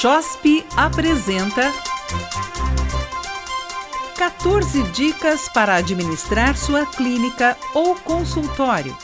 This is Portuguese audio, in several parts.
CHOSP apresenta 14 dicas para administrar sua clínica ou consultório.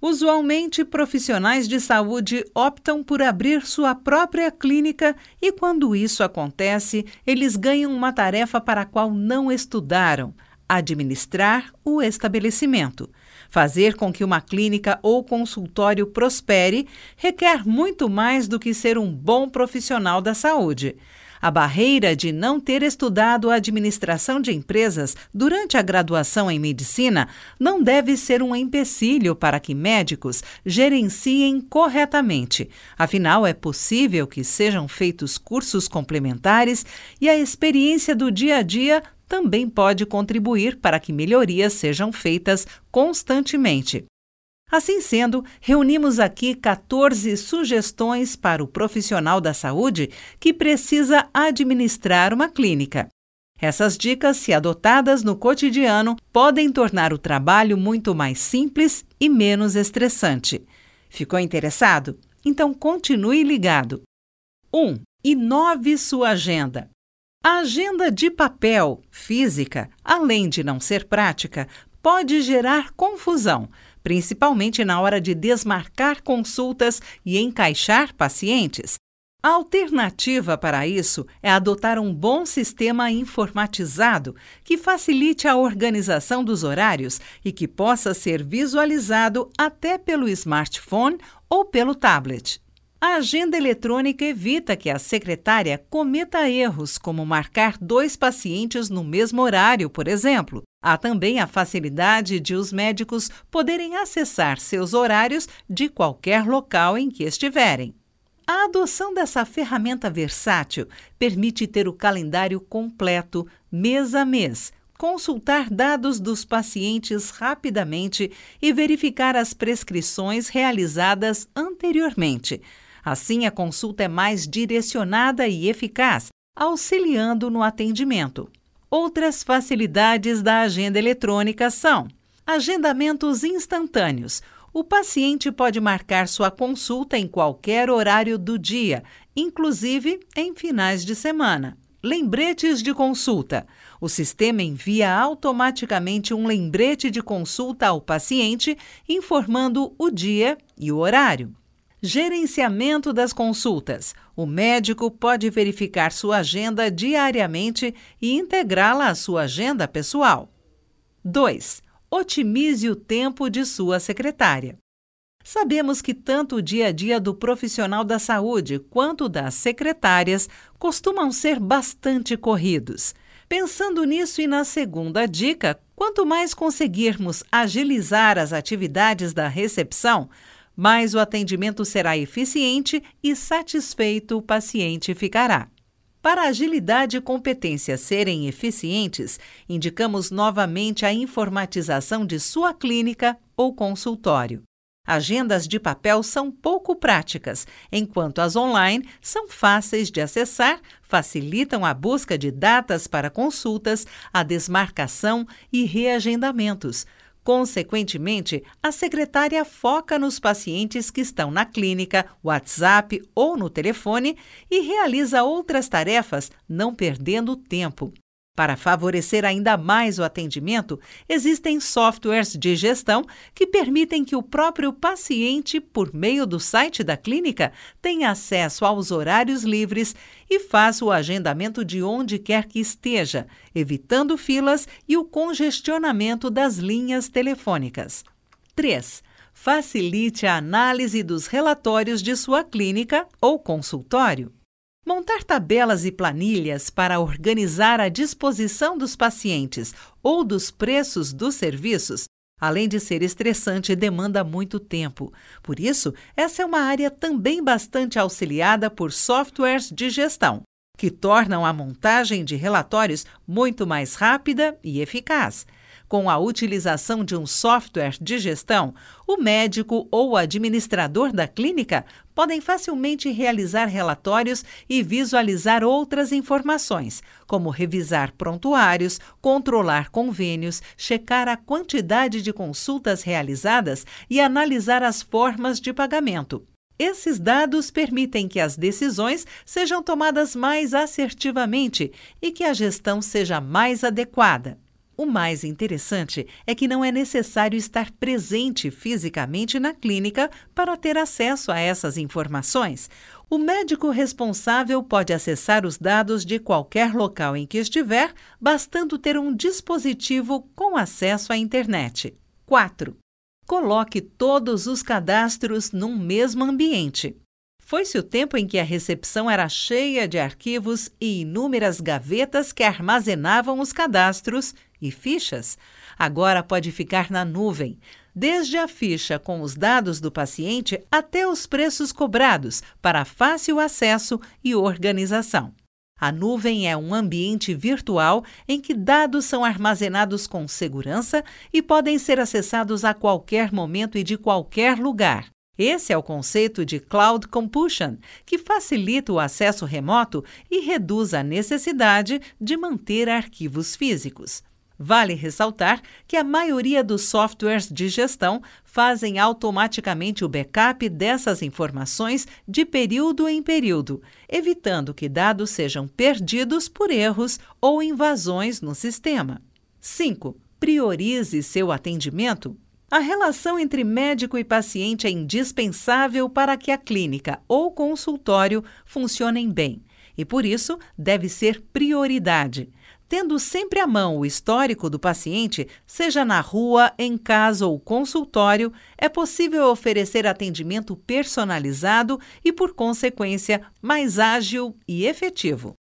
Usualmente, profissionais de saúde optam por abrir sua própria clínica e, quando isso acontece, eles ganham uma tarefa para a qual não estudaram: administrar o estabelecimento. Fazer com que uma clínica ou consultório prospere requer muito mais do que ser um bom profissional da saúde. A barreira de não ter estudado a administração de empresas durante a graduação em medicina não deve ser um empecilho para que médicos gerenciem corretamente. Afinal, é possível que sejam feitos cursos complementares e a experiência do dia a dia também pode contribuir para que melhorias sejam feitas constantemente. Assim sendo, reunimos aqui 14 sugestões para o profissional da saúde que precisa administrar uma clínica. Essas dicas, se adotadas no cotidiano, podem tornar o trabalho muito mais simples e menos estressante. Ficou interessado? Então continue ligado. 1. Um, inove sua agenda. A agenda de papel, física, além de não ser prática, pode gerar confusão, principalmente na hora de desmarcar consultas e encaixar pacientes. A alternativa para isso é adotar um bom sistema informatizado que facilite a organização dos horários e que possa ser visualizado até pelo smartphone ou pelo tablet. A agenda eletrônica evita que a secretária cometa erros, como marcar dois pacientes no mesmo horário, por exemplo. Há também a facilidade de os médicos poderem acessar seus horários de qualquer local em que estiverem. A adoção dessa ferramenta versátil permite ter o calendário completo, mês a mês, consultar dados dos pacientes rapidamente e verificar as prescrições realizadas anteriormente Assim, a consulta é mais direcionada e eficaz, auxiliando no atendimento. Outras facilidades da agenda eletrônica são agendamentos instantâneos. O paciente pode marcar sua consulta em qualquer horário do dia, inclusive em finais de semana. Lembretes de consulta. O sistema envia automaticamente um lembrete de consulta ao paciente, informando o dia e o horário. Gerenciamento das consultas. O médico pode verificar sua agenda diariamente e integrá-la à sua agenda pessoal. 2. Otimize o tempo de sua secretária. Sabemos que tanto o dia a dia do profissional da saúde quanto das secretárias costumam ser bastante corridos. Pensando nisso e na segunda dica, quanto mais conseguirmos agilizar as atividades da recepção, mais o atendimento será eficiente e satisfeito o paciente ficará. Para agilidade e competência serem eficientes, indicamos novamente a informatização de sua clínica ou consultório. Agendas de papel são pouco práticas, enquanto as online são fáceis de acessar, facilitam a busca de datas para consultas, a desmarcação e reagendamentos Consequentemente, a secretária foca nos pacientes que estão na clínica, WhatsApp ou no telefone e realiza outras tarefas, não perdendo tempo. Para favorecer ainda mais o atendimento, existem softwares de gestão que permitem que o próprio paciente, por meio do site da clínica, tenha acesso aos horários livres e faça o agendamento de onde quer que esteja, evitando filas e o congestionamento das linhas telefônicas. 3. Facilite a análise dos relatórios de sua clínica ou consultório. Montar tabelas e planilhas para organizar a disposição dos pacientes ou dos preços dos serviços, além de ser estressante, demanda muito tempo. Por isso, essa é uma área também bastante auxiliada por softwares de gestão, que tornam a montagem de relatórios muito mais rápida e eficaz. Com a utilização de um software de gestão, o médico ou administrador da clínica podem facilmente realizar relatórios e visualizar outras informações, como revisar prontuários, controlar convênios, checar a quantidade de consultas realizadas e analisar as formas de pagamento. Esses dados permitem que as decisões sejam tomadas mais assertivamente e que a gestão seja mais adequada. O mais interessante é que não é necessário estar presente fisicamente na clínica para ter acesso a essas informações. O médico responsável pode acessar os dados de qualquer local em que estiver, bastando ter um dispositivo com acesso à internet. 4. Coloque todos os cadastros num mesmo ambiente. Foi-se o tempo em que a recepção era cheia de arquivos e inúmeras gavetas que armazenavam os cadastros e fichas. Agora pode ficar na nuvem, desde a ficha com os dados do paciente até os preços cobrados, para fácil acesso e organização. A nuvem é um ambiente virtual em que dados são armazenados com segurança e podem ser acessados a qualquer momento e de qualquer lugar. Esse é o conceito de Cloud Computation, que facilita o acesso remoto e reduz a necessidade de manter arquivos físicos. Vale ressaltar que a maioria dos softwares de gestão fazem automaticamente o backup dessas informações de período em período, evitando que dados sejam perdidos por erros ou invasões no sistema. 5. Priorize seu atendimento. A relação entre médico e paciente é indispensável para que a clínica ou consultório funcionem bem e, por isso, deve ser prioridade tendo sempre à mão o histórico do paciente, seja na rua, em casa ou consultório, é possível oferecer atendimento personalizado e, por consequência, mais ágil e efetivo.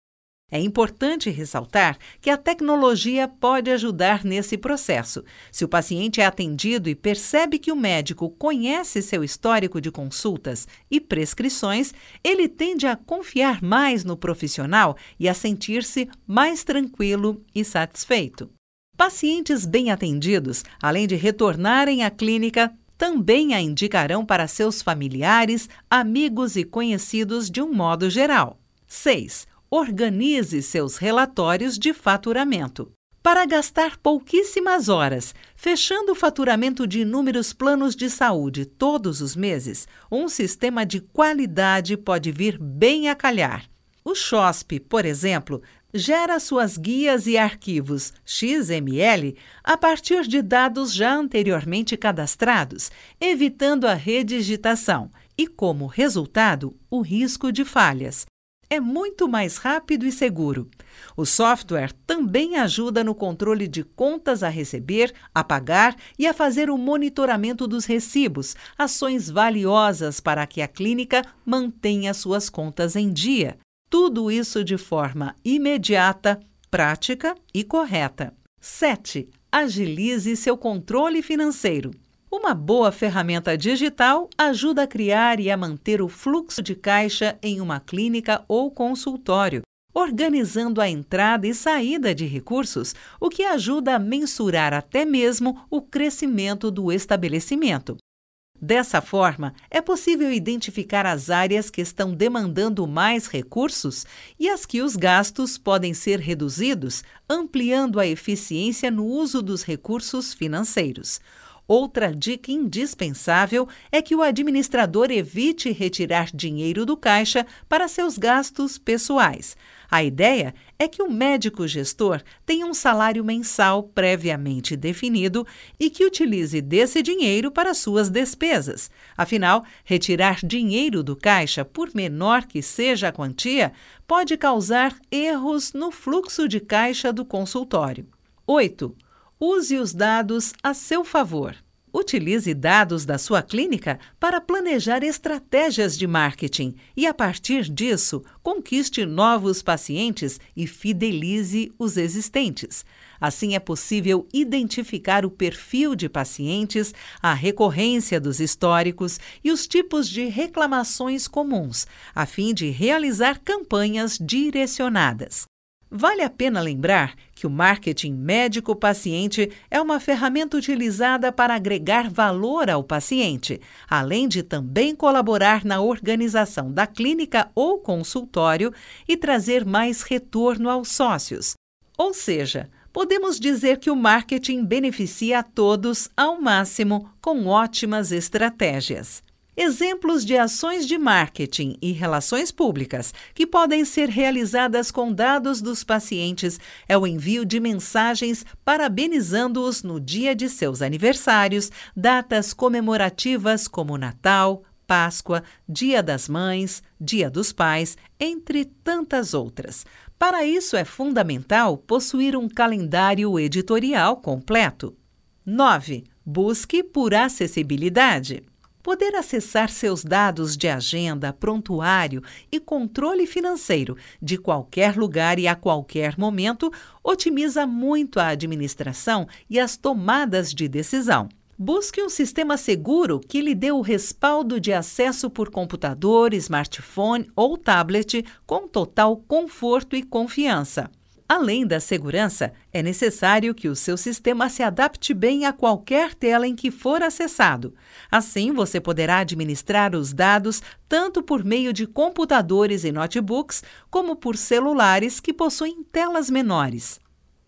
É importante ressaltar que a tecnologia pode ajudar nesse processo. Se o paciente é atendido e percebe que o médico conhece seu histórico de consultas e prescrições, ele tende a confiar mais no profissional e a sentir-se mais tranquilo e satisfeito. Pacientes bem atendidos, além de retornarem à clínica, também a indicarão para seus familiares, amigos e conhecidos de um modo geral. 6 organize seus relatórios de faturamento. Para gastar pouquíssimas horas, fechando o faturamento de inúmeros planos de saúde todos os meses, um sistema de qualidade pode vir bem a calhar. O SHOSP, por exemplo, gera suas guias e arquivos XML a partir de dados já anteriormente cadastrados, evitando a redigitação e, como resultado, o risco de falhas é muito mais rápido e seguro. O software também ajuda no controle de contas a receber, a pagar e a fazer o monitoramento dos recibos, ações valiosas para que a clínica mantenha suas contas em dia. Tudo isso de forma imediata, prática e correta. 7. Agilize seu controle financeiro. Uma boa ferramenta digital ajuda a criar e a manter o fluxo de caixa em uma clínica ou consultório, organizando a entrada e saída de recursos, o que ajuda a mensurar até mesmo o crescimento do estabelecimento. Dessa forma, é possível identificar as áreas que estão demandando mais recursos e as que os gastos podem ser reduzidos, ampliando a eficiência no uso dos recursos financeiros. Outra dica indispensável é que o administrador evite retirar dinheiro do caixa para seus gastos pessoais. A ideia é que o médico gestor tenha um salário mensal previamente definido e que utilize desse dinheiro para suas despesas. Afinal, retirar dinheiro do caixa, por menor que seja a quantia, pode causar erros no fluxo de caixa do consultório. 8. Use os dados a seu favor. Utilize dados da sua clínica para planejar estratégias de marketing e, a partir disso, conquiste novos pacientes e fidelize os existentes. Assim, é possível identificar o perfil de pacientes, a recorrência dos históricos e os tipos de reclamações comuns, a fim de realizar campanhas direcionadas. Vale a pena lembrar que o marketing médico-paciente é uma ferramenta utilizada para agregar valor ao paciente, além de também colaborar na organização da clínica ou consultório e trazer mais retorno aos sócios. Ou seja, podemos dizer que o marketing beneficia a todos ao máximo com ótimas estratégias. Exemplos de ações de marketing e relações públicas que podem ser realizadas com dados dos pacientes é o envio de mensagens parabenizando-os no dia de seus aniversários, datas comemorativas como Natal, Páscoa, Dia das Mães, Dia dos Pais, entre tantas outras. Para isso é fundamental possuir um calendário editorial completo. 9. Busque por acessibilidade. Poder acessar seus dados de agenda, prontuário e controle financeiro de qualquer lugar e a qualquer momento otimiza muito a administração e as tomadas de decisão. Busque um sistema seguro que lhe dê o respaldo de acesso por computador, smartphone ou tablet com total conforto e confiança. Além da segurança, é necessário que o seu sistema se adapte bem a qualquer tela em que for acessado. Assim, você poderá administrar os dados tanto por meio de computadores e notebooks, como por celulares que possuem telas menores.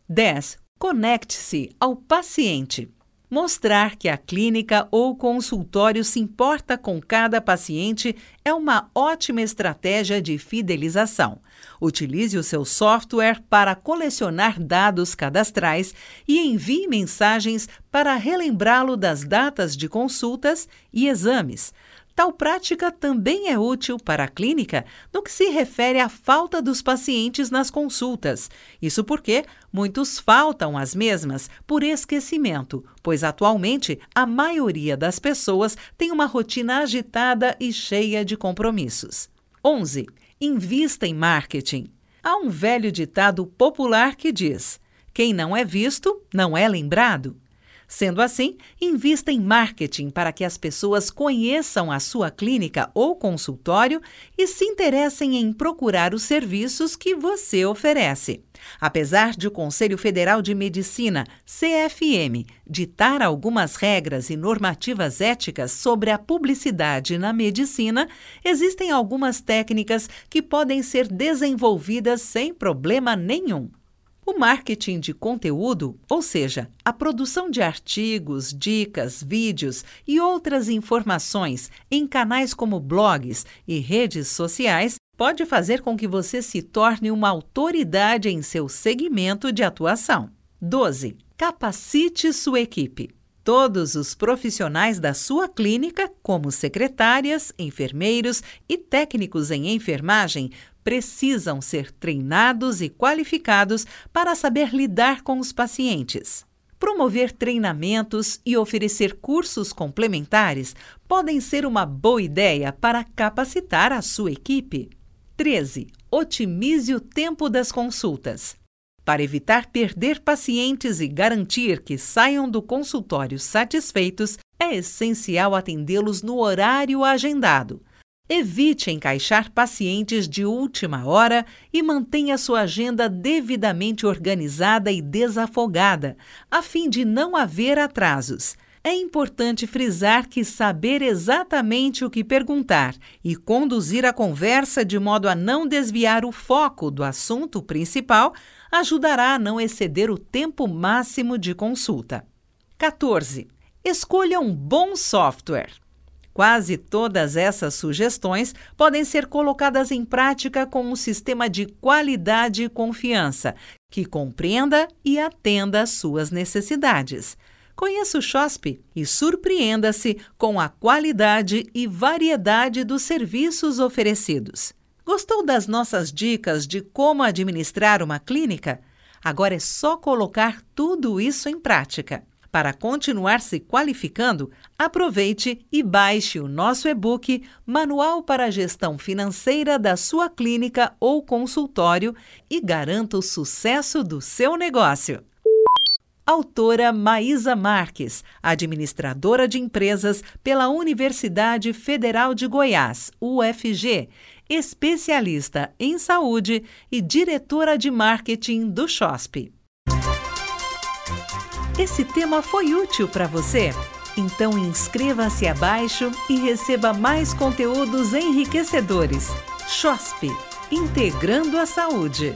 10. Conecte-se ao paciente. Mostrar que a clínica ou consultório se importa com cada paciente é uma ótima estratégia de fidelização. Utilize o seu software para colecionar dados cadastrais e envie mensagens para relembrá-lo das datas de consultas e exames. Tal prática também é útil para a clínica no que se refere à falta dos pacientes nas consultas. Isso porque muitos faltam às mesmas por esquecimento, pois atualmente a maioria das pessoas tem uma rotina agitada e cheia de compromissos. 11. Invista em marketing. Há um velho ditado popular que diz: quem não é visto, não é lembrado. Sendo assim, invista em marketing para que as pessoas conheçam a sua clínica ou consultório e se interessem em procurar os serviços que você oferece. Apesar de o Conselho Federal de Medicina, CFM, ditar algumas regras e normativas éticas sobre a publicidade na medicina, existem algumas técnicas que podem ser desenvolvidas sem problema nenhum. O marketing de conteúdo, ou seja, a produção de artigos, dicas, vídeos e outras informações em canais como blogs e redes sociais, pode fazer com que você se torne uma autoridade em seu segmento de atuação. 12. Capacite sua equipe. Todos os profissionais da sua clínica, como secretárias, enfermeiros e técnicos em enfermagem, precisam ser treinados e qualificados para saber lidar com os pacientes. Promover treinamentos e oferecer cursos complementares podem ser uma boa ideia para capacitar a sua equipe. 13. Otimize o tempo das consultas. Para evitar perder pacientes e garantir que saiam do consultório satisfeitos, é essencial atendê-los no horário agendado. Evite encaixar pacientes de última hora e mantenha sua agenda devidamente organizada e desafogada, a fim de não haver atrasos. É importante frisar que saber exatamente o que perguntar e conduzir a conversa de modo a não desviar o foco do assunto principal ajudará a não exceder o tempo máximo de consulta. 14. Escolha um bom software. Quase todas essas sugestões podem ser colocadas em prática com um sistema de qualidade e confiança que compreenda e atenda às suas necessidades. Conheça o SHOSP e surpreenda-se com a qualidade e variedade dos serviços oferecidos. Gostou das nossas dicas de como administrar uma clínica? Agora é só colocar tudo isso em prática. Para continuar se qualificando, aproveite e baixe o nosso e-book Manual para a Gestão Financeira da sua clínica ou consultório e garanta o sucesso do seu negócio. Autora Maísa Marques, administradora de empresas pela Universidade Federal de Goiás, UFG, especialista em saúde e diretora de marketing do SHOSP. Esse tema foi útil para você? Então inscreva-se abaixo e receba mais conteúdos enriquecedores. XOSP Integrando a Saúde.